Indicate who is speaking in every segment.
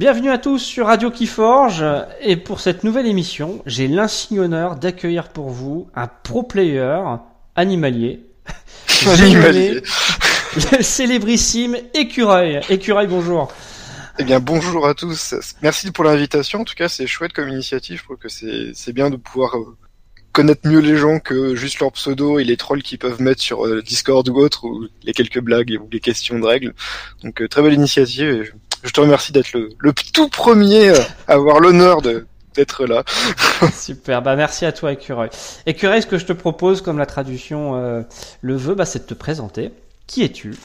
Speaker 1: Bienvenue à tous sur Radio Keyforge et pour cette nouvelle émission, j'ai l'insigne honneur d'accueillir pour vous un pro player animalier.
Speaker 2: Animalier.
Speaker 1: le célébrissime Écureuil. Écureuil, bonjour.
Speaker 2: Eh bien, bonjour à tous. Merci pour l'invitation. En tout cas, c'est chouette comme initiative. Je trouve que c'est bien de pouvoir euh, connaître mieux les gens que juste leur pseudo et les trolls qu'ils peuvent mettre sur euh, Discord ou autre, ou les quelques blagues ou les questions de règles. Donc, euh, très belle initiative. Et je, te remercie d'être le, le tout premier euh, à avoir l'honneur de d'être là.
Speaker 1: Super, bah merci à toi Écureuil. Écureuil, ce que je te propose, comme la traduction euh, le veut, bah, c'est de te présenter. Qui es-tu?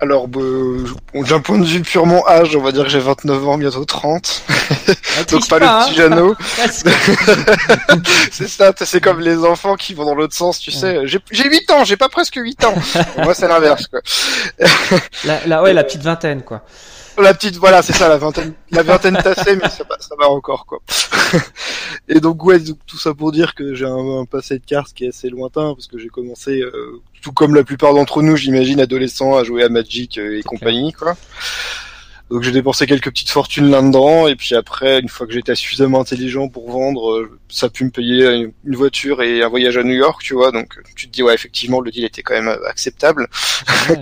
Speaker 2: Alors, euh, d'un point de vue purement âge, on va dire que j'ai 29 ans, bientôt 30.
Speaker 1: Ah,
Speaker 2: Donc pas,
Speaker 1: pas,
Speaker 2: le petit
Speaker 1: hein.
Speaker 2: Jeannot. C'est ça, c'est comme les enfants qui vont dans l'autre sens, tu sais. J'ai j'ai 8 ans, j'ai pas presque 8 ans. Moi, c'est l'inverse, quoi.
Speaker 1: la, la- ouais, la petite vingtaine, quoi.
Speaker 2: La petite, voilà, c'est ça, la vingtaine, la vingtaine tassée, mais ça, va- ça va encore, quoi. Et donc, ouais, donc, tout ça pour dire que j'ai un, un passé de cartes qui est assez lointain, parce que j'ai commencé, euh, tout comme la plupart d'entre nous, j'imagine, adolescents, à jouer à Magic euh, et compagnie, quoi. Donc j'ai dépensé quelques petites fortunes là-dedans, et puis après, une fois que j'étais suffisamment intelligent pour vendre, euh, ça a pu me payer une- voiture et un voyage à New York, tu vois, donc tu te dis, ouais, effectivement, le deal était quand même euh, acceptable.
Speaker 1: Ouais.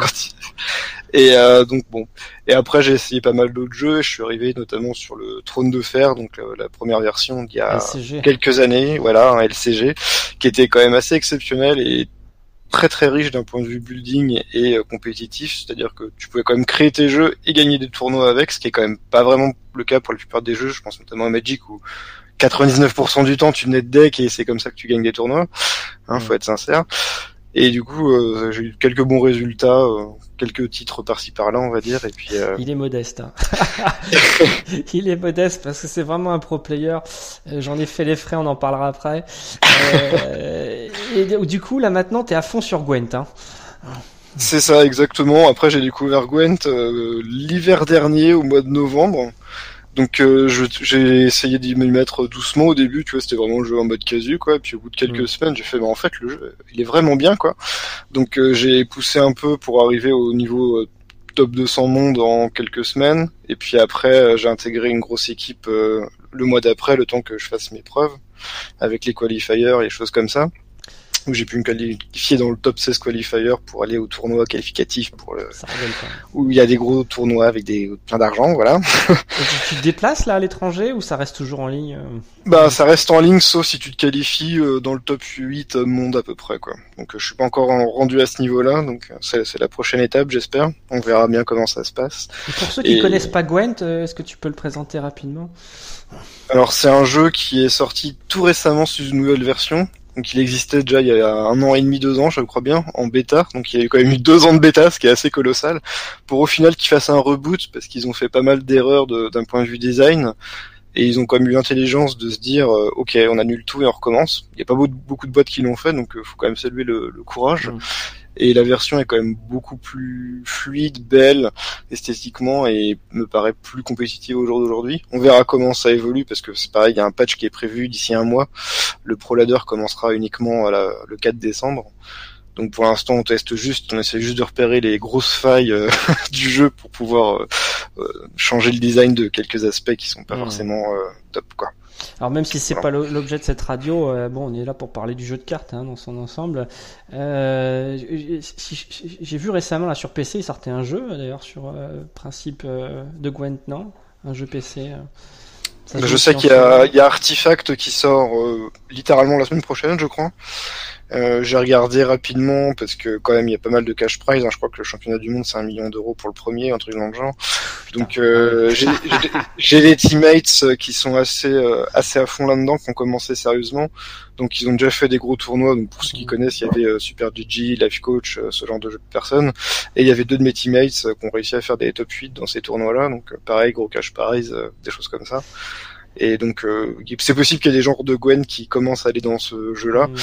Speaker 2: Il- Et euh, donc bon. Et après j'ai essayé pas mal d'autres jeux. et Je suis arrivé notamment sur le Trône de Fer, donc euh, la première version d'il y a
Speaker 1: LCG.
Speaker 2: quelques années, voilà, un LCG, qui était quand même assez exceptionnel et très très riche d'un point de vue building et euh, compétitif, c'est-à-dire que tu pouvais quand même créer tes jeux et gagner des tournois avec, ce qui est quand même pas vraiment le cas pour la plupart des jeux, je pense notamment à Magic où 99% du temps tu net deck et c'est comme ça que tu gagnes des tournois, hein, faut être sincère. Et du coup, euh, j'ai eu quelques bons résultats, euh, quelques titres par-ci par-là, on va dire, et puis euh,
Speaker 1: Il est modeste. hein. il est modeste parce que c'est vraiment un pro player. Euh, J'en ai fait les frais, on en parlera après. Euh, et du coup, là maintenant, t'es à fond sur Gwent. Hein.
Speaker 2: C'est ça, exactement. Après, j'ai découvert Gwent euh, l'hiver dernier, au mois de novembre. Donc, euh, j'ai essayé d'y me mettre doucement au début, tu vois, c'était vraiment le jeu en mode casu, quoi. Et puis, au bout de quelques
Speaker 1: Mm.
Speaker 2: semaines, j'ai fait, bah, en fait, le jeu, il est vraiment bien, quoi. Donc, euh, j'ai poussé un peu pour arriver au niveau euh, top 200 monde en quelques semaines. Et puis après, euh, j'ai intégré une grosse équipe euh, le mois d'après, le temps que je fasse mes preuves, avec les qualifiers et choses comme ça où j'ai pu me qualifier dans le top 16 qualifier pour aller au tournoi qualificatif pour le,
Speaker 1: Ça rigole
Speaker 2: où il y a des gros tournois avec des plein d'argent, voilà.
Speaker 1: Et tu, tu te déplaces là à l'étranger ou ça reste toujours en ligne euh
Speaker 2: Bah ça reste en ligne sauf si tu te qualifies euh, dans le top 8 monde à peu près quoi. Donc euh, je suis pas encore en- rendu à ce niveau-là, donc euh, c'est la prochaine étape j'espère. On verra bien comment ça se passe.
Speaker 1: Et pour ceux qui
Speaker 2: Et-
Speaker 1: connaissent pas Gwent, euh, est-ce que tu peux le présenter rapidement?
Speaker 2: Alors c'est un jeu qui est sorti tout récemment sous une nouvelle version. Donc il existait déjà il y a un an et demi, deux ans, je crois bien, en bêta. Donc il y a quand même eu deux ans de bêta, ce qui est assez colossal. Pour au final qu'ils fassent un reboot, parce qu'ils ont fait pas mal d'erreurs de- d'un point de vue design. Et ils ont quand même eu l'intelligence de se dire, euh, ok, on annule tout et on recommence. Il n'y a pas beaucoup, de boîtes qui l'ont fait, donc euh, faut quand même saluer le, courage. Et la version est quand même beaucoup plus fluide, belle, esthétiquement, et me paraît plus compétitive au jour d'aujourd'hui. On verra comment ça évolue, parce que c'est pareil, il y a un patch qui est prévu d'ici un mois. Le Pro Ladder commencera uniquement à la- le 4 décembre. Donc pour l'instant, on teste juste, on essaie juste de repérer les grosses failles euh, du jeu pour pouvoir euh, euh, changer le design de quelques aspects qui sont pas
Speaker 1: Mm.
Speaker 2: forcément euh, top, quoi.
Speaker 1: Alors même si c'est pas l'o- l'objet de cette radio, euh, bon, on est là pour parler du jeu de cartes hein, dans son ensemble. Euh, j'ai- vu récemment là sur PC, il sortait un jeu d'ailleurs sur euh, principe euh, de Gwent, non Un jeu PC. euh.
Speaker 2: Je sais qu'il y a, y Artifact qui sort littéralement la semaine prochaine, je crois. Euh, J'ai regardé rapidement parce que quand même il y a pas mal de cash prize. hein. Je crois que le championnat du monde c'est un million d'euros pour le premier, un truc dans le genre. Donc euh, j'ai des teammates euh, qui sont assez euh, assez à fond là-dedans, qui ont commencé sérieusement. Donc ils ont déjà fait des gros tournois. Donc pour ceux qui connaissent, il y avait euh, Super GG, Life Coach, ce genre de jeu de personnes. Et il y avait deux de mes teammates qui ont réussi à faire des top 8 dans ces tournois-là. Donc pareil, gros cash prize, euh, des choses comme ça. Et donc euh, c'est possible qu'il y ait des genres de Gwen qui commencent à aller dans ce jeu-là.
Speaker 1: Mm.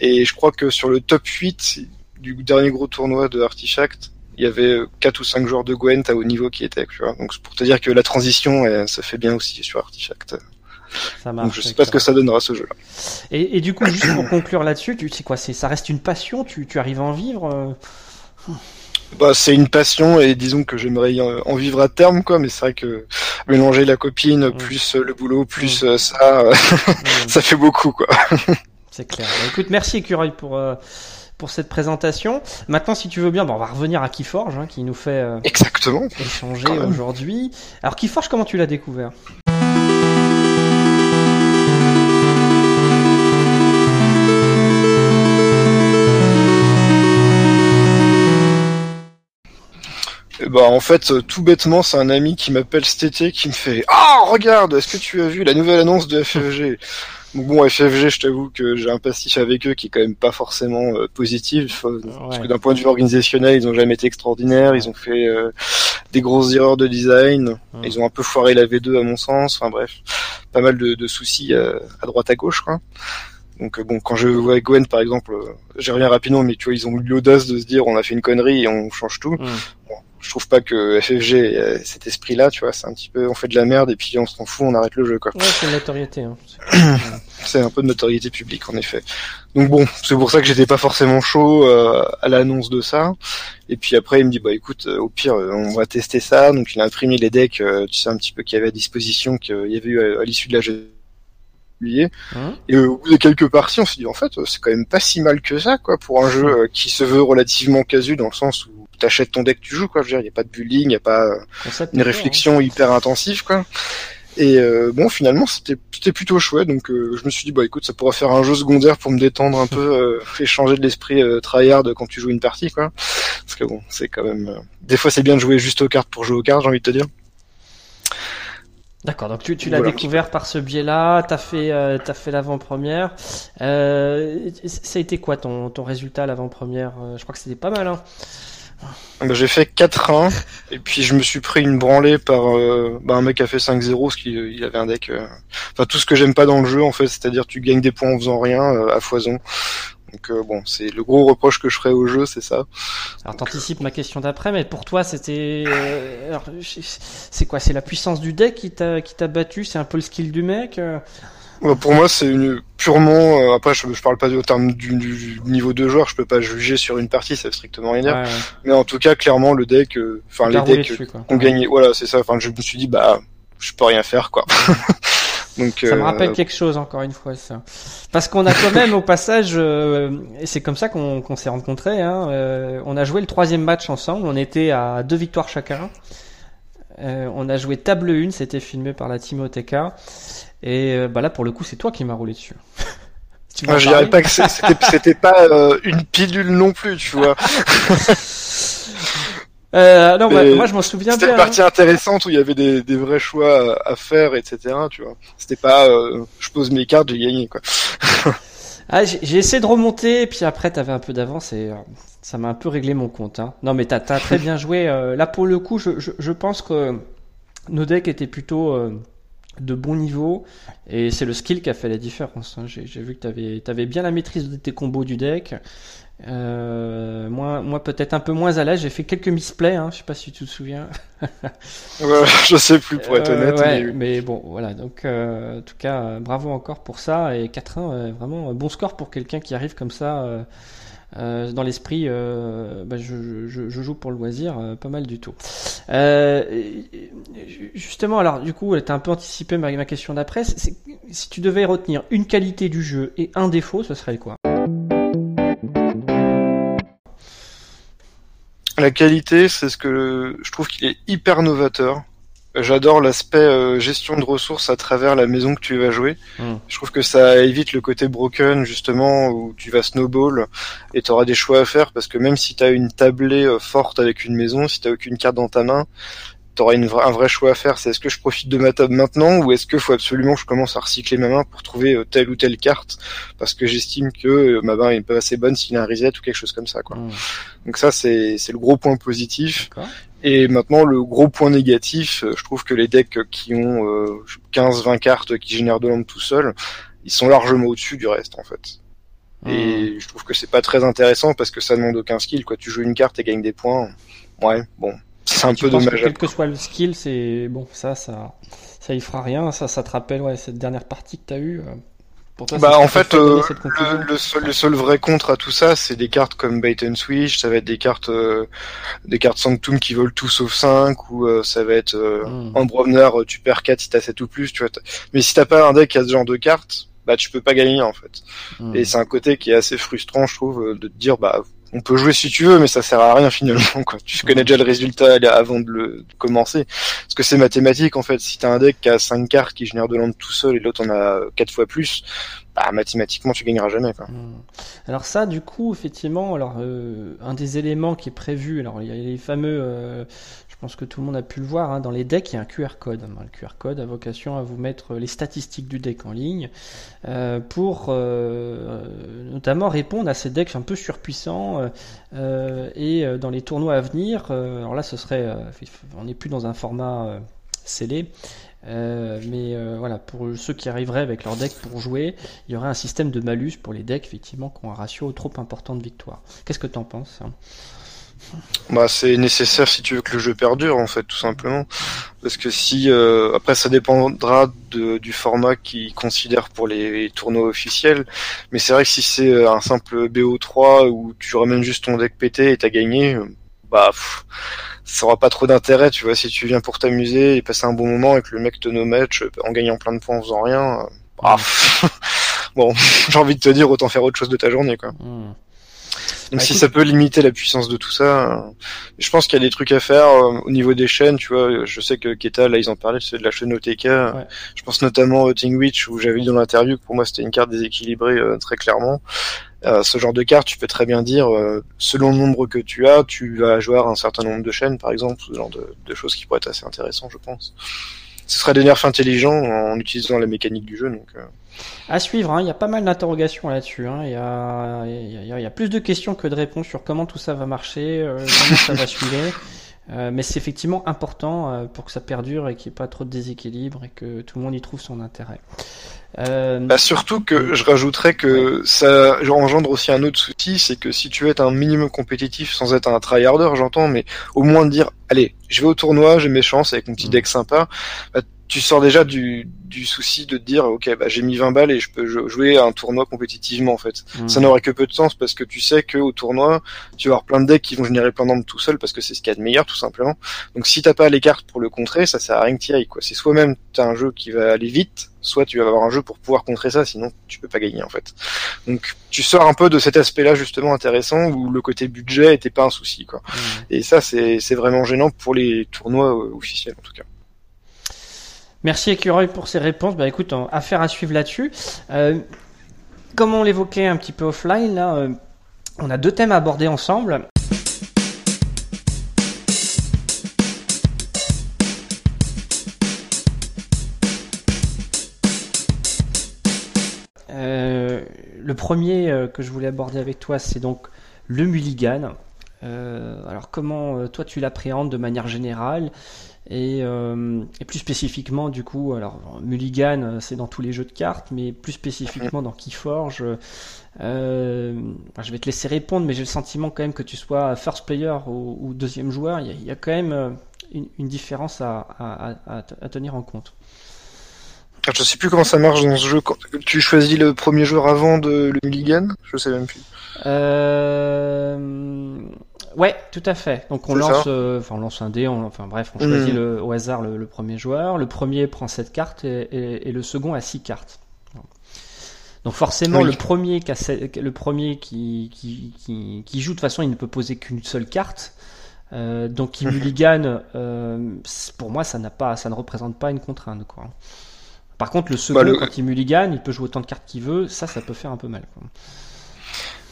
Speaker 2: Et je crois que sur le top 8 du dernier gros tournoi de Artifact, il y avait quatre ou cinq joueurs de Gwent à haut niveau qui étaient, tu vois. Donc c'est pour te dire que la transition elle, se fait bien aussi sur Artifact.
Speaker 1: Ça marche.
Speaker 2: Donc je sais pas ce que ça donnera ce jeu-là.
Speaker 1: Et, et, du coup, juste pour conclure là-dessus, tu sais quoi, c'est ça reste une passion. Tu, tu arrives à en vivre. Euh?
Speaker 2: Bah, c'est une passion et disons que j'aimerais en vivre à terme quoi mais c'est vrai que mélanger la copine mm. plus le boulot plus mm. ça mm. ça fait beaucoup quoi
Speaker 1: c'est clair bah, écoute merci Écureuil pour pour cette présentation. Maintenant, si tu veux bien, on va revenir à Keyforge, hein, qui nous fait euh,
Speaker 2: exactement
Speaker 1: échanger aujourd'hui. Alors, Keyforge, comment tu l'as découvert?
Speaker 2: Bah en fait, tout bêtement, c'est un ami qui m'appelle cet été qui me fait Ah regarde, est-ce que tu as vu la nouvelle annonce de FFG bon, FFG, je t'avoue que j'ai un passif avec eux qui est quand même pas forcément euh, positif, parce que d'un point de vue organisationnel, ils ont jamais été extraordinaires, ils ont fait euh, des grosses erreurs de design, ils ont un peu foiré la V2 à mon sens, enfin bref, pas mal de, de soucis euh, à droite à gauche, quoi. Donc bon, quand je vois Gwen par exemple, j'y reviens rapidement, mais tu vois, ils ont eu l'audace de se dire on a fait une connerie et on change tout je trouve pas que FFG ait cet esprit-là, tu vois, c'est un petit peu, on fait de la merde et puis on s'en fout, on arrête le jeu, quoi.
Speaker 1: Ouais, c'est une notoriété. Hein.
Speaker 2: c'est un peu de notoriété publique, en effet. Donc bon, c'est pour ça que j'étais pas forcément chaud euh, à l'annonce de ça. Et puis après, il me dit, bah écoute, euh, au pire, euh, on va tester ça. Donc il a imprimé les decks, tu sais un petit peu qu'il y avait à disposition, qu'il y avait eu à, l'issue de la jeu. Hein et au bout de quelques parties, on s'est dit en fait, c'est quand même pas si mal que ça, quoi, pour un jeu qui se veut relativement casu dans le sens où t'achètes ton deck, tu joues quoi. Je veux dire, il y a pas de building, il y a pas une réflexion hein. hyper intensive quoi. Et euh, bon, finalement, c'était c'était plutôt chouette. Donc, euh, je me suis dit, bah écoute, ça pourrait faire un jeu secondaire pour me détendre un peu, euh, et changer de l'esprit euh, tryhard quand tu joues une partie, quoi. Parce que bon, c'est quand même. Euh, des fois, c'est bien de jouer juste aux cartes pour jouer aux cartes, j'ai envie de te dire.
Speaker 1: D'accord, donc tu, tu l'as découvert par ce biais-là, t'as fait euh, t'as fait l'avant-première. Euh, ça a été quoi ton ton résultat l'avant-première? Je crois que c'était pas mal. Hein
Speaker 2: bah, j'ai fait 4-1 et puis je me suis pris une branlée par euh, bah, un mec qui a fait 5-0 parce qu'il il avait un deck. Euh, enfin tout ce que j'aime pas dans le jeu en fait, c'est-à-dire tu gagnes des points en faisant rien euh, à foison. Donc bon, c'est le gros reproche que je ferais au jeu, c'est ça.
Speaker 1: Alors t'anticipes ma question d'après, mais pour toi c'était, c'est quoi? C'est la puissance du deck qui t'a qui t'a battu? C'est un peu le skill du mec
Speaker 2: pour moi, c'est une purement. Euh, après, je, je parle pas au terme du, niveau de joueur. Je peux pas juger sur une partie, ça veut strictement rien dire. Mais en tout cas, clairement, le deck, euh, enfin les decks ont gagné. Voilà, c'est ça. Enfin, je me suis dit, bah, je peux rien faire, quoi.
Speaker 1: Donc, ça me rappelle euh, quelque chose encore une fois ça. Parce qu'on a quand même au passage, et c'est comme ça qu'on s'est rencontrés, hein, on a joué le troisième match ensemble, on était à deux victoires chacun. on a joué table 1, c'était filmé par la Timotheka. Et euh, bah là, pour le coup, c'est toi qui m'as roulé dessus.
Speaker 2: Moi, je dirais pas que c'était pas euh, une pilule non plus, tu vois.
Speaker 1: Euh, non, bah, moi je m'en souviens
Speaker 2: bien. C'était une partie hein. intéressante où il y avait des, des, vrais choix à faire, etc. Tu vois. C'était pas, euh, je pose mes cartes, j'ai gagné quoi.
Speaker 1: ah, j'ai essayé de remonter, et puis après t'avais un peu d'avance et ça m'a un peu réglé mon compte. Hein. Non, mais t'as as très bien joué. là pour le coup, je, je, je, pense que nos decks étaient plutôt de bon niveau et c'est le skill qui a fait la différence. Hein. J'ai vu que tu avais, bien la maîtrise de tes combos du deck. Euh, moi, moi peut-être un peu moins à l'aise. J'ai fait quelques misplays, hein, je sais pas si tu te souviens.
Speaker 2: je sais plus pour être
Speaker 1: euh,
Speaker 2: honnête.
Speaker 1: mais... bon, voilà. Donc, euh, en tout cas, bravo encore pour ça et 4-1, vraiment bon score pour quelqu'un qui arrive comme ça euh, dans l'esprit, euh, bah, je, joue pour le loisir, euh, pas mal du tout. Justement, alors du coup, tu as un peu anticipé ma, ma question d'après. Si tu devais retenir une qualité du jeu et un défaut, ce serait quoi?
Speaker 2: La qualité, c'est ce que je trouve qu'il est hyper novateur. J'adore l'aspect euh, gestion de ressources à travers la maison que tu vas jouer. Hmm. Je trouve que ça évite le côté broken justement où tu vas snowball et tu auras des choix à faire parce que même si tu as une tablée euh, forte avec une maison, si tu aucune carte dans ta main, tu auras un vrai choix à faire. C'est est-ce que je profite de ma table maintenant ou est-ce que faut absolument que je commence à recycler ma main pour trouver euh, telle ou telle carte parce que j'estime que ma main est pas assez bonne s'il y a un reset ou quelque chose comme ça. Quoi. Hmm. Donc ça c'est le gros point positif. Et maintenant, le gros point négatif, euh, je trouve que les decks qui ont 15-20 euh, cartes qui génèrent de l'ombre tout seul, ils sont largement au-dessus du reste, en fait. Et hmm. je trouve que c'est pas très intéressant parce que ça demande aucun skill. Quoi. Tu joues une carte et gagnes des points. Ouais, bon, c'est un peu dommage.
Speaker 1: quel que soit le skill, c'est bon, ça, ça, ça y fera rien. Ça, ça te rappelle ouais, cette dernière partie que tu as
Speaker 2: bah en fait, euh, le, seul, le, seul, vrai contre à tout ça, c'est des cartes comme Bait and Switch, ça va être des cartes euh, des cartes Sanctum qui volent tout sauf 5, ou euh, ça va être euh, mm. tu perds 4 si t'as 7 ou plus, tu vois. Mais si t'as pas un deck qui a ce genre de cartes, bah tu peux pas gagner en fait. Hmm. Et c'est un côté qui est assez frustrant, je trouve, de te dire bah on peut jouer si tu veux, mais ça sert à rien finalement. Quoi. Tu connais déjà le résultat avant de le commencer. Parce que c'est mathématique en fait. Si t'as un deck qui a 5 cartes qui génère de l'onde tout seul et l'autre en a 4 fois plus, bah, mathématiquement tu gagneras jamais. Hmm.
Speaker 1: Alors ça, du coup, effectivement, alors euh, un des éléments qui est prévu, alors il y a les fameux, euh, je pense que tout le monde a pu le voir, hein, dans les decks, il y a un QR code. Le QR code a vocation à vous mettre les statistiques du deck en ligne euh, pour notamment répondre à ces decks un peu surpuissants et dans les tournois à venir. alors là, ce serait, on n'est plus dans un format scellé. Euh, mais euh, voilà, pour ceux qui arriveraient avec leur deck pour jouer, il y aurait un système de malus pour les decks effectivement qui ont un ratio trop important de victoire. Qu'est-ce que tu en penses hein?
Speaker 2: Bah, c'est nécessaire si tu veux que le jeu perdure en fait tout simplement parce que si euh, après ça dépendra de, du format qu'ils considèrent pour les, tournois officiels mais c'est vrai que si c'est un simple BO3 où tu ramènes juste ton deck pété et t'as gagné bah ça aura pas trop d'intérêt, tu vois, si tu viens pour t'amuser et passer un bon moment et que le mec te no match en gagnant plein de points en faisant rien, euh, bah, bon, j'ai envie de te dire autant faire autre chose de ta journée, quoi. Hmm. Donc bah, si ça peut limiter la puissance de tout ça, euh, je pense qu'il y a des trucs à faire euh, au niveau des chaînes, tu vois. Je sais que Keta, là, ils en parlaient, c'est de la chaîne OTK. Je pense notamment au Witch où j'avais dit dans l'interview que pour moi c'était une carte déséquilibrée très clairement. Euh, ce genre de carte, tu peux très bien dire, euh, selon le nombre que tu as, tu vas jouer un certain nombre de chaînes, par exemple, ce genre de, choses qui pourraient être assez intéressant, je pense. Ce serait des nerfs intelligents en utilisant la mécanique du jeu. Donc, euh.
Speaker 1: À suivre, hein. il y a pas mal d'interrogations là-dessus. Hein. Il, y a, il, y a, plus de questions que de réponses sur comment tout ça va marcher, comment ça va suivre. Mais c'est effectivement important pour que ça perdure et qu'il n'y ait pas trop de déséquilibre et que tout le monde y trouve son intérêt.
Speaker 2: Euh... Bah surtout que je rajouterais que ça engendre aussi un autre souci, c'est que si tu veux être un minimum compétitif sans être un tryharder, j'entends, mais au moins de dire, allez, je vais au tournoi, j'ai mes chances avec mon petit mm. deck sympa, bah, tu sors déjà du, du souci de te dire ok bah j'ai mis 20 balles et je peux jouer à un tournoi compétitivement en fait. Mmh. Ça n'aurait que peu de sens parce que tu sais que au tournoi tu vas avoir plein de decks qui vont générer plein d'armes tout seul parce que c'est ce qu'il y a de meilleur tout simplement. Donc si t'as pas les cartes pour le contrer, ça sert à rien que t'y ailles quoi. C'est soit même t'as un jeu qui va aller vite, soit tu vas avoir un jeu pour pouvoir contrer ça, sinon tu peux pas gagner en fait. Donc tu sors un peu de cet aspect-là justement intéressant où le côté budget était pas un souci quoi. Mmh. Et ça c'est c'est vraiment gênant pour les tournois euh, officiels en tout cas.
Speaker 1: Merci Écureuil pour ces réponses. Bah écoute, affaire à suivre là-dessus. Euh, comme on l'évoquait un petit peu offline, là, euh, on a deux thèmes à aborder ensemble. Euh, le premier que je voulais aborder avec toi, c'est donc le mulligan. Alors comment toi tu l'appréhendes de manière générale et, euh, et, plus spécifiquement, du coup, alors Mulligan, euh, c'est dans tous les jeux de cartes, mais plus spécifiquement dans Keyforge, euh, je vais te laisser répondre, mais j'ai le sentiment quand même que tu sois first player ou, ou deuxième joueur, il y, a, il y, a, quand même euh, une, une différence à, à, à, à, tenir en compte.
Speaker 2: Je sais plus comment ça marche dans ce jeu. Tu choisis le premier joueur avant de le Mulligan? Je sais même plus.
Speaker 1: Euh... Ouais, tout à fait. Donc on lance, euh, enfin on lance un dé, enfin bref, on choisit mm. le, au hasard le, le, premier joueur. Le premier prend 7 cartes et, et, et le second a 6 cartes. Donc forcément, oui. le premier, qui, a, le premier qui, qui, qui, qui, joue, de toute façon, il ne peut poser qu'une seule carte. Euh, donc il mulligan, euh, pour moi, ça, n'a pas, ça ne représente pas une contrainte. Quoi. Par contre, le second, bah, le... quand il mulligan, il peut jouer autant de cartes qu'il veut. Ça, ça peut faire un peu mal. Quoi.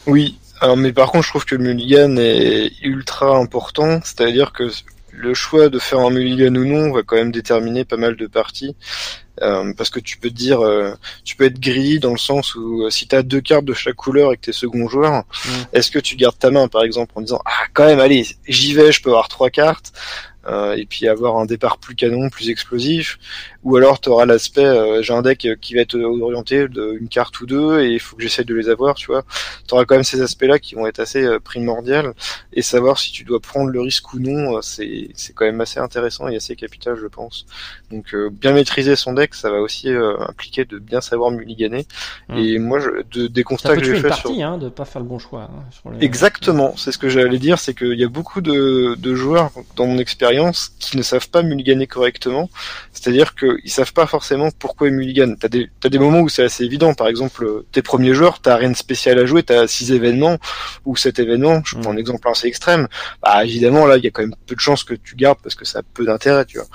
Speaker 2: Oui, alors, mais par contre, je trouve que le mulligan est ultra important, c'est-à-dire que le choix de faire un mulligan ou non va quand même déterminer pas mal de parties. Euh, parce que tu peux te dire, euh, tu peux être gris dans le sens où euh, si tu as deux cartes de chaque couleur et que tu es second joueur, mm. est-ce que tu gardes ta main par exemple en disant ah quand même allez j'y vais, je peux avoir trois cartes et puis avoir un départ plus canon, plus explosif, ou alors tu auras l'aspect euh, j'ai un deck qui va être orienté d'une carte ou deux et il faut que j'essaye de les avoir, tu vois. Tu auras quand même ces aspects-là qui vont être assez euh, primordial et savoir si tu dois prendre le risque ou non, c'est c'est quand même assez intéressant et assez capital, je pense. Donc bien maîtriser son deck, ça va aussi impliquer de bien savoir mulliganer. Mmh. Et moi, je, de, des constats que j'ai fait
Speaker 1: sur... hein, de pas faire le bon choix. Hein,
Speaker 2: Exactement, c'est ce que j'allais dire, c'est qu'il y a beaucoup de, de joueurs dans mon expérience qui ne savent pas mulliganer correctement. C'est-à-dire qu'ils savent pas forcément pourquoi ils mulliganent. T'as des, as des moments où c'est assez évident. Par exemple, tes premiers joueurs, t'as rien de spécial à jouer, t'as six événements ou sept événements. Je prends un exemple assez extrême. Bah, évidemment, là, il y a quand même peu de chances que tu gardes parce que ça a peu d'intérêt, tu vois.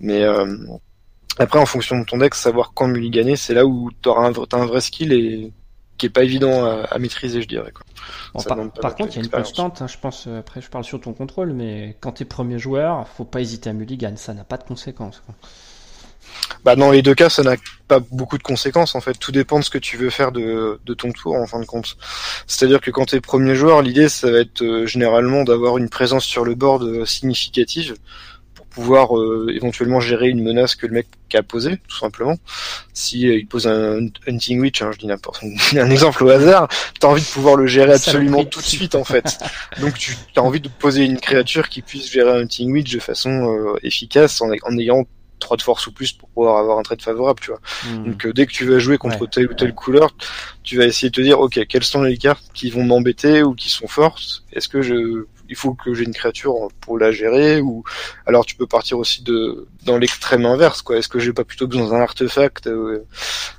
Speaker 2: Mais, euh, après, en fonction de ton deck, savoir quand mulliganer, c'est là où t'auras un, as un vrai skill et qui est pas évident à, maîtriser, je dirais.
Speaker 1: par, contre, il y a une constante, hein, je pense, euh, après je parle sur ton contrôle, mais quand t'es premier joueur, faut pas hésiter à mulligan, ça n'a pas de conséquences.
Speaker 2: Bah dans les deux cas, ça n'a pas beaucoup de conséquences en fait. Tout dépend de ce que tu veux faire de, de ton tour en fin de compte. C'est-à-dire que quand t'es premier joueur, l'idée ça va être euh, généralement d'avoir une présence sur le board euh, significative pouvoir euh, éventuellement gérer une menace que le mec a posée, tout simplement. Si euh, il pose un hunting witch, hein, je dis n'importe un exemple au hasard, t'as envie de pouvoir le gérer absolument tout de suite en fait. Donc tu as envie de poser une créature qui puisse gérer un hunting witch de façon euh, efficace en, ayant trois de force ou plus pour pouvoir avoir un trade favorable, tu vois. Hmm. Donc dès que tu vas jouer contre telle ou telle couleur, tu vas essayer de te dire ok quelles sont les cartes qui vont m'embêter ou qui sont fortes. Est-ce que je il faut que j'ai une créature pour la gérer ou alors tu peux partir aussi de dans l'extrême inverse quoi est-ce que j'ai pas plutôt besoin d'un artefact euh,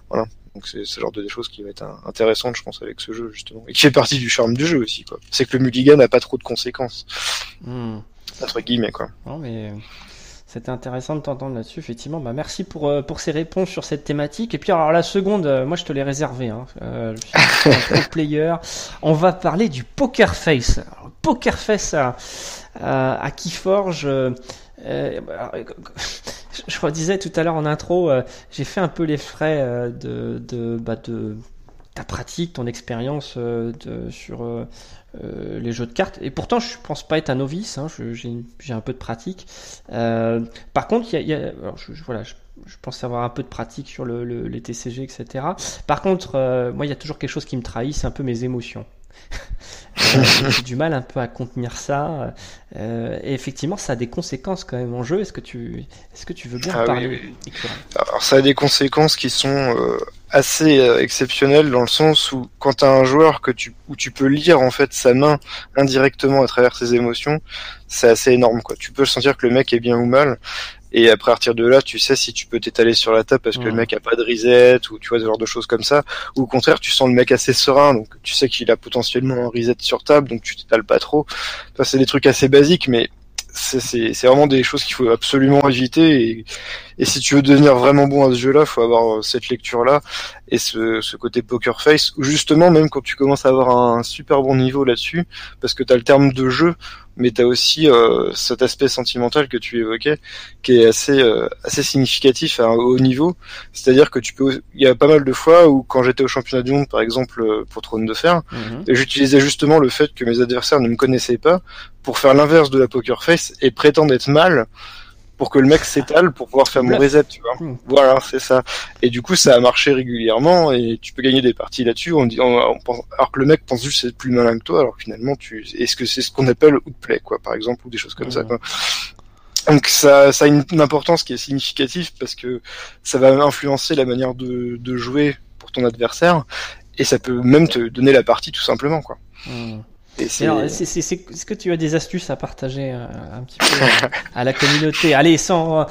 Speaker 2: voilà donc c'est ce genre de choses qui va être intéressante je pense avec ce jeu justement et qui fait partie du charme du jeu aussi quoi c'est que le mulligan n'a pas trop de conséquences hmm. entre guillemets quoi
Speaker 1: non mais c'était intéressant de t'entendre là-dessus, effectivement. Bah, merci pour, euh, pour ces réponses sur cette thématique. Et puis, alors, la seconde, euh, moi, je te l'ai réservé. Hein. Euh, je suis un player. On va parler du Poker Face. Face à, à, Keyforge. je disais tout à l'heure en intro, j'ai fait un peu les frais bah, de ta pratique, ton expérience sur euh, les jeux de cartes. Et pourtant, je pense pas être un novice. Hein, j'ai un peu de pratique. Euh, par contre, je, voilà, je, pense avoir un peu de pratique sur le, les TCG, etc. Par contre, euh, moi, il y a toujours quelque chose qui me trahit, c'est un peu mes émotions. j'ai du mal un peu à contenir ça. et effectivement, ça a des conséquences quand même en jeu. Est-ce que tu, est-ce que tu veux bien ah parler
Speaker 2: Alors, ça a des conséquences qui sont assez euh, exceptionnel dans le sens où quand t'as un joueur que tu où tu peux lire en fait sa main indirectement à travers ses émotions, c'est assez énorme quoi. Tu peux sentir que le mec est bien ou mal et après à partir de là, tu sais si tu peux t'étaler sur la table parce que le mec a pas de reset ou tu vois ce genre de choses comme ça. Ou au contraire, tu sens le mec assez serein. Donc tu sais qu'il a potentiellement un reset sur table donc tu t'étales pas trop. Ça c'est des trucs assez basiques mais c'est vraiment des choses qu'il faut absolument éviter. Et, et, si tu veux devenir vraiment bon à ce jeu-là, faut avoir euh, cette lecture-là et ce, ce, côté poker face. Où justement même quand tu commences à avoir un super bon niveau là-dessus, parce que tu as le terme de jeu mais tu as aussi euh, cet aspect sentimental que tu évoquais, qui est assez euh, assez significatif à un haut niveau. C'est-à-dire que tu peux, il y a pas mal de fois où quand j'étais au championnat du monde, par exemple euh, pour Trône de Fer, mhm. j'utilisais justement le fait que mes adversaires ne me connaissaient pas pour faire l'inverse de la poker face et prétendre être mal pour que le mec s'étale pour pouvoir faire mon reset, tu vois. Hmm. Voilà, c'est ça. Et du coup, ça a marché régulièrement et tu peux gagner des parties là-dessus. On dit, on, pense, alors que le mec pense juste c'est plus malin que toi, alors que finalement, tu, est-ce que c'est ce qu'on appelle outplay, quoi, par exemple, ou des choses comme ça, hmm. quoi. Donc ça, ça a une, importance qui est significative parce que ça va influencer la manière de, de jouer pour ton adversaire et ça peut même te donner la partie tout simplement, quoi.
Speaker 1: Hmm. Est-ce que tu as des astuces à partager euh, un petit peu à la communauté? Allez, sans,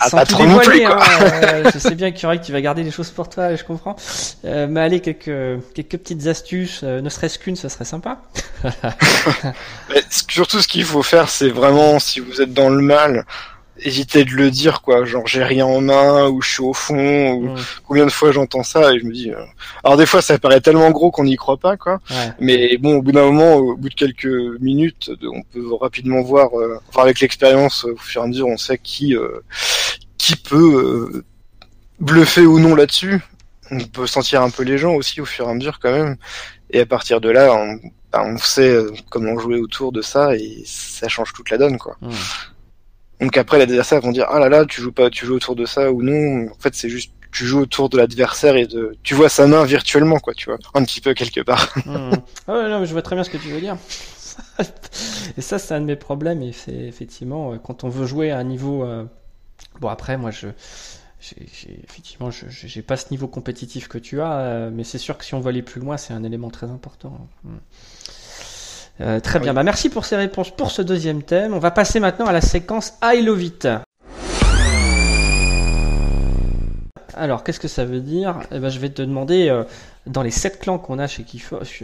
Speaker 1: ah, sans tout dévoiler. Hein, euh, je sais bien que tu vas garder des choses pour toi, je comprends. Euh, mais allez, quelques, quelques petites astuces, ne serait-ce qu'une, ça serait sympa.
Speaker 2: mais surtout, ce qu'il faut faire, c'est vraiment, si vous êtes dans le mal, éviter de le dire quoi. Genre j'ai rien en main ou je suis au fond ou combien de fois j'entends ça et je me dis euh, alors des fois ça paraît tellement gros qu'on n'y croit pas quoi. Mais bon au bout d'un moment au bout de quelques minutes on peut rapidement voir euh, avec l'expérience au fur et à mesure on sait qui euh, qui peut bluffer ou non là-dessus. On peut sentir un peu les gens aussi au fur et à mesure quand même. Et à partir de là on, bah, on sait comment jouer autour de ça et ça change toute la donne quoi Donc après, l'adversaire vont dire ah là là, tu joues pas, tu joues autour de ça ou non. En fait, c'est juste tu joues autour de l'adversaire et de tu vois sa main virtuellement quoi, tu vois, un petit peu quelque part.
Speaker 1: Mmh. Non, mais je vois très bien ce que tu veux dire. et ça, c'est un de mes problèmes. Et c'est effectivement quand on veut jouer à un niveau. Bon après, moi je effectivement, je j'ai pas ce niveau compétitif que tu as, euh, mais c'est sûr que si on veut aller plus loin, c'est un élément très important. Hmm. Euh, très bien, bah, merci pour ces réponses pour ce deuxième thème. On va passer maintenant à la séquence I Love It. Alors, qu'est-ce que ça veut dire? Eh ben, Je vais te demander, euh, dans les sept clans qu'on a chez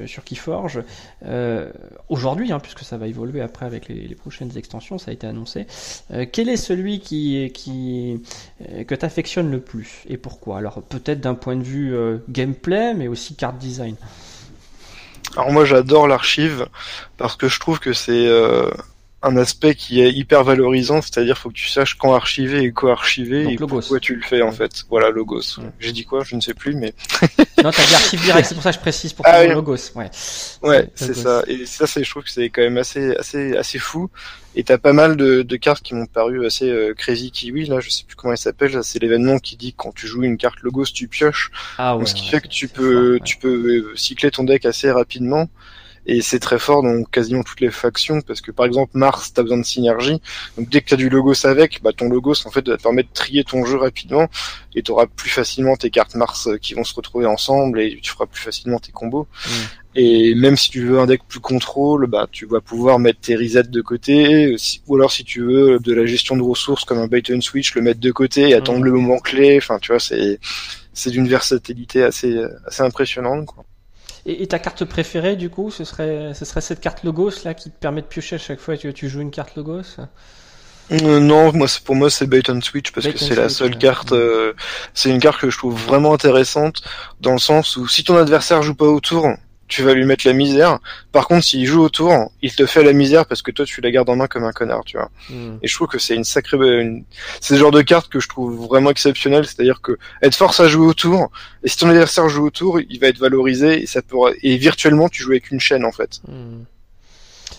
Speaker 1: sur Keyforge, euh, aujourd'hui, hein, puisque ça va évoluer après avec les, prochaines extensions, ça a été annoncé, euh, quel est celui qui, qui que tu affectionnes le plus et pourquoi? Alors, peut-être d'un point de vue gameplay, mais aussi carte design.
Speaker 2: Alors moi j'adore l'archive parce que je trouve que c'est un aspect qui est hyper valorisant, c'est-à-dire faut que tu saches quand archiver et quoi archiver et pourquoi tu le fais en fait. Voilà logos. J'ai dit quoi? Je ne sais plus, mais.
Speaker 1: non, t'as dit archive direct, c'est pour ça que je précise pour ah, logos. Ouais.
Speaker 2: Ouais, c'est ça. Et ça, c'est, je trouve que c'est quand même assez, assez, assez fou. Et t'as pas mal de, de cartes qui m'ont paru assez euh, crazy kiwi. Là, je sais plus comment il s'appelle. C'est l'événement qui dit que quand tu joues une carte logos, tu pioches. Ah ouais. ce qui fait que tu peux, tu peux cycler ton deck assez rapidement et c'est très fort dans quasiment toutes les factions parce que par exemple Mars t'as besoin de synergie donc dès que t'as du logos avec bah ton logos en fait va te permettre de trier ton jeu rapidement et t'auras plus facilement tes cartes Mars euh, qui vont se retrouver ensemble et tu feras plus facilement tes combos mm. et même si tu veux un deck plus contrôle bah tu vas pouvoir mettre tes resets de côté ou alors si tu veux de la gestion de ressources comme un bait and switch le mettre de côté et attendre mm. le moment clé enfin tu vois c'est c'est d'une versatilité assez assez impressionnante quoi.
Speaker 1: Et, ta carte préférée, du coup, ce serait, ce serait cette carte Logos là qui te permet de piocher à chaque fois que tu joues une carte Logos?
Speaker 2: Euh, non, moi pour moi c'est Bait and Switch parce que c'est la seule carte. Euh, c'est une carte que je trouve vraiment intéressante dans le sens où si ton adversaire joue pas autour, tu vas lui mettre la misère. Par contre, s'il joue autour, il te fait la misère parce que toi, tu la gardes en main comme un connard, tu vois. Hmm. Et je trouve que c'est une sacrée, une... c'est le genre de carte que je trouve vraiment exceptionnel. C'est-à-dire que être force à jouer autour, et si ton adversaire joue autour, il va être valorisé et ça pourra, et virtuellement, tu joues avec une chaîne, en fait.
Speaker 1: Hmm.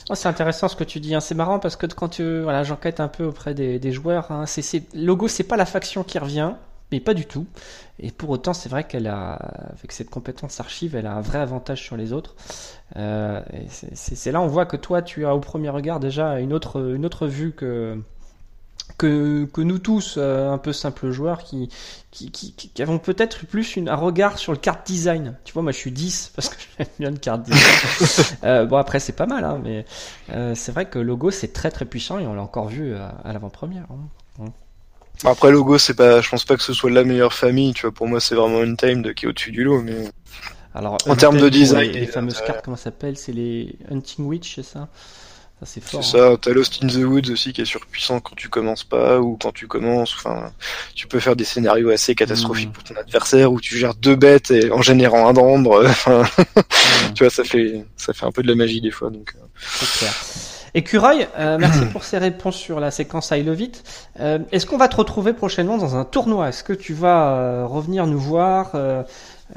Speaker 1: Oh, c'est intéressant ce que tu dis. Hein. C'est marrant parce que quand tu, voilà, j'enquête un peu auprès des, des joueurs. Hein. C'est, logo, c'est pas la faction qui revient mais pas du tout. Et pour autant, c'est vrai qu'elle a, avec cette compétence archive, elle a un vrai avantage sur les autres. Euh, c'est là on voit que toi, tu as au premier regard déjà une autre, une autre vue que, que, que nous tous, euh, un peu simples joueurs, qui, qui, qui, qui avons peut-être plus une, un regard sur le card design. Tu vois, moi je suis 10 parce que j'aime bien le card design. euh, bon, après, c'est pas mal, hein, mais euh, c'est vrai que logo, c'est très très puissant et on l'a encore vu à, à l'avant-première. Hein.
Speaker 2: Après logo c'est pas, je pense pas que ce soit la meilleure famille, tu vois. Pour moi c'est vraiment une time de qui est au-dessus du lot, mais.
Speaker 1: Alors en termes de design, les, fameuses cartes comment ça s'appelle, c'est les Hunting Witch, c'est ça? Ça c'est fort.
Speaker 2: C'est ça. T'as Lost in the Woods aussi qui est surpuissant quand tu commences pas ou quand tu commences. Enfin, tu peux faire des scénarios assez catastrophiques hmm. pour ton adversaire où tu gères deux bêtes et en générant un d'ambre. Enfin, hmm. tu vois, ça fait ça fait un peu de la magie des fois. Donc. Euh.
Speaker 1: C'est clair. Écureuil, euh, merci pour ces réponses sur la séquence I Love It. Euh, est-ce qu'on va te retrouver prochainement dans un tournoi? Est-ce que tu vas euh, revenir nous voir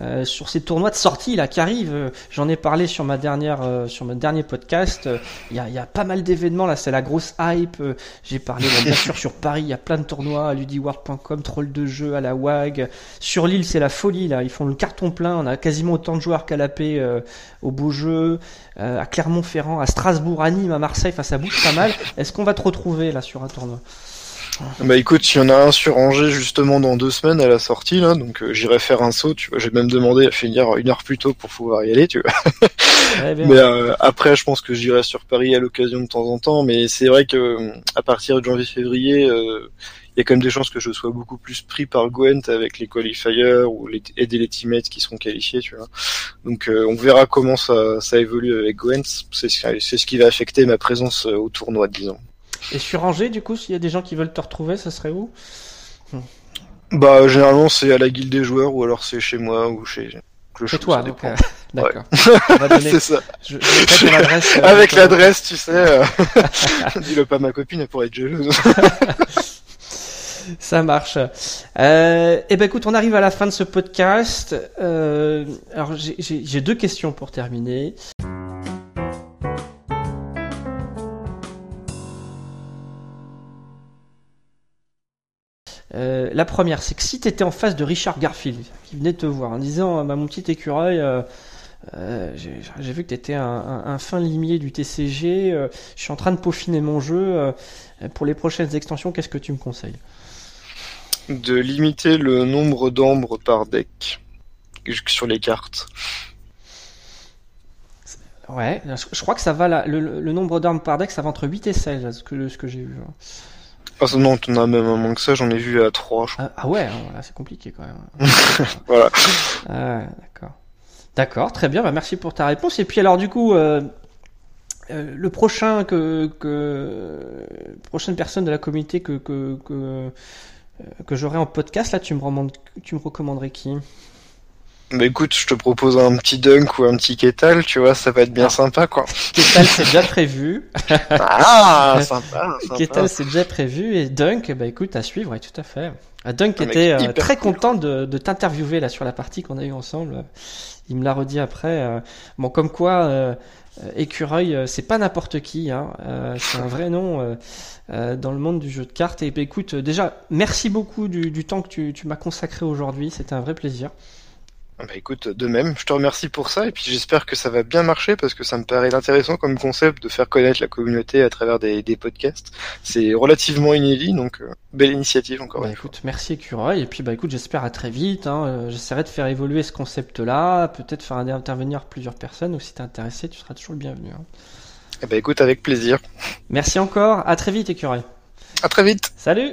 Speaker 1: euh, sur ces tournois de sortie là qui arrivent. Euh, j'en ai parlé sur ma dernière, euh, sur mon dernier podcast. Il y, a, y, a, pas mal d'événements là, c'est la grosse hype. J'ai parlé bien sûr sur Paris, il y a plein de tournois à ludiworld.com, troll de jeu à la WAG. Sur l'île, c'est la folie là. Ils font le carton plein. On a quasiment autant de joueurs qu'à la paix au beau jeu, à Clermont-Ferrand, à Strasbourg, à Nîmes, à Marseille. Enfin, ça bouge pas mal. Est-ce qu'on va te retrouver là sur un tournoi?
Speaker 2: Bah écoute, il y en a un sur Angers justement dans deux semaines à la sortie là, donc euh, j'irai faire un saut. Tu vois, j'ai même demandé à finir une heure plus tôt pour pouvoir y aller, tu vois. mais euh, après, je pense que j'irai sur Paris à l'occasion de temps en temps. Mais c'est vrai que euh, à partir de janvier-février, il y a quand même des chances que je sois beaucoup plus pris par Gwent avec les qualifiers ou les, aider les teammates qui seront qualifiés, tu vois. Donc on verra comment ça, ça évolue avec Gwent. C'est ce qui va affecter ma présence au tournoi, disons.
Speaker 1: Et sur Angers, du coup, s'il y a des gens qui veulent te retrouver, ça serait où?
Speaker 2: Bah, généralement, c'est à la guilde des joueurs, ou alors c'est chez moi, ou chez
Speaker 1: chez toi, donc, euh, d'accord.
Speaker 2: c'est ça. Je, je euh, Avec l'adresse, tu sais. Euh... Dis-le pas à ma copine, elle pourrait être jalouse.
Speaker 1: Ça marche. Euh, eh ben écoute, on arrive à la fin de ce podcast. Euh, alors j'ai deux questions pour terminer. La première, c'est que si tu étais en face de Richard Garfield, qui venait te voir en disant bah, Mon petit écureuil, j'ai vu que tu étais un, fin limier du TCG, je suis en train de peaufiner mon jeu. pour les prochaines extensions, qu'est-ce que tu me conseilles?
Speaker 2: De limiter le nombre d'ombres par deck sur les cartes.
Speaker 1: Ouais, je, crois que ça va le, nombre d'armes par deck, ça va entre 8 et 16, ce que, ce que j'ai vu. Hein.
Speaker 2: Ah non, t'en as même un moins que ça, j'en ai vu à 3.
Speaker 1: Ah, ah, ouais, hein, c'est compliqué quand même.
Speaker 2: voilà.
Speaker 1: Ah, d'accord. D'accord, très bien, bah merci pour ta réponse. Et puis alors du coup, euh, euh, le prochain que, que prochaine personne de la communauté que que que, euh, que j'aurai en podcast, là, tu me, tu me recommanderais qui?
Speaker 2: Bah écoute, je te propose un petit dunk ou un petit Ketal, tu vois, ça va être bien ah. sympa quoi.
Speaker 1: Ketal c'est déjà prévu.
Speaker 2: ah, sympa.
Speaker 1: sympa. Ketal c'est déjà prévu et dunk, bah écoute, à suivre, ouais, tout à fait. Ah, dunk était euh, très content de, de t'interviewer là sur la partie qu'on a eu ensemble. Il me l'a redit après. Euh, bon, comme quoi, euh, écureuil, c'est pas n'importe qui, hein. c'est un vrai nom dans le monde du jeu de cartes. Et bah, écoute, déjà, merci beaucoup du, du temps que tu, tu m'as consacré aujourd'hui. C'était un vrai plaisir.
Speaker 2: Ah bah écoute, de même, je te remercie pour ça et puis j'espère que ça va bien marcher parce que ça me paraît intéressant comme concept de faire connaître la communauté à travers des, podcasts. C'est relativement inédit donc euh, belle initiative encore.
Speaker 1: Bah écoute, merci Écureuil et puis bah écoute, j'espère à très vite. Hein, euh, J'essaierai de faire évoluer ce concept-là, peut-être faire intervenir plusieurs personnes ou si t'es intéressé, tu seras toujours le bienvenu. Hein.
Speaker 2: Eh bah écoute, avec plaisir.
Speaker 1: Merci encore, à très vite Écureuil.
Speaker 2: À très vite.
Speaker 1: Salut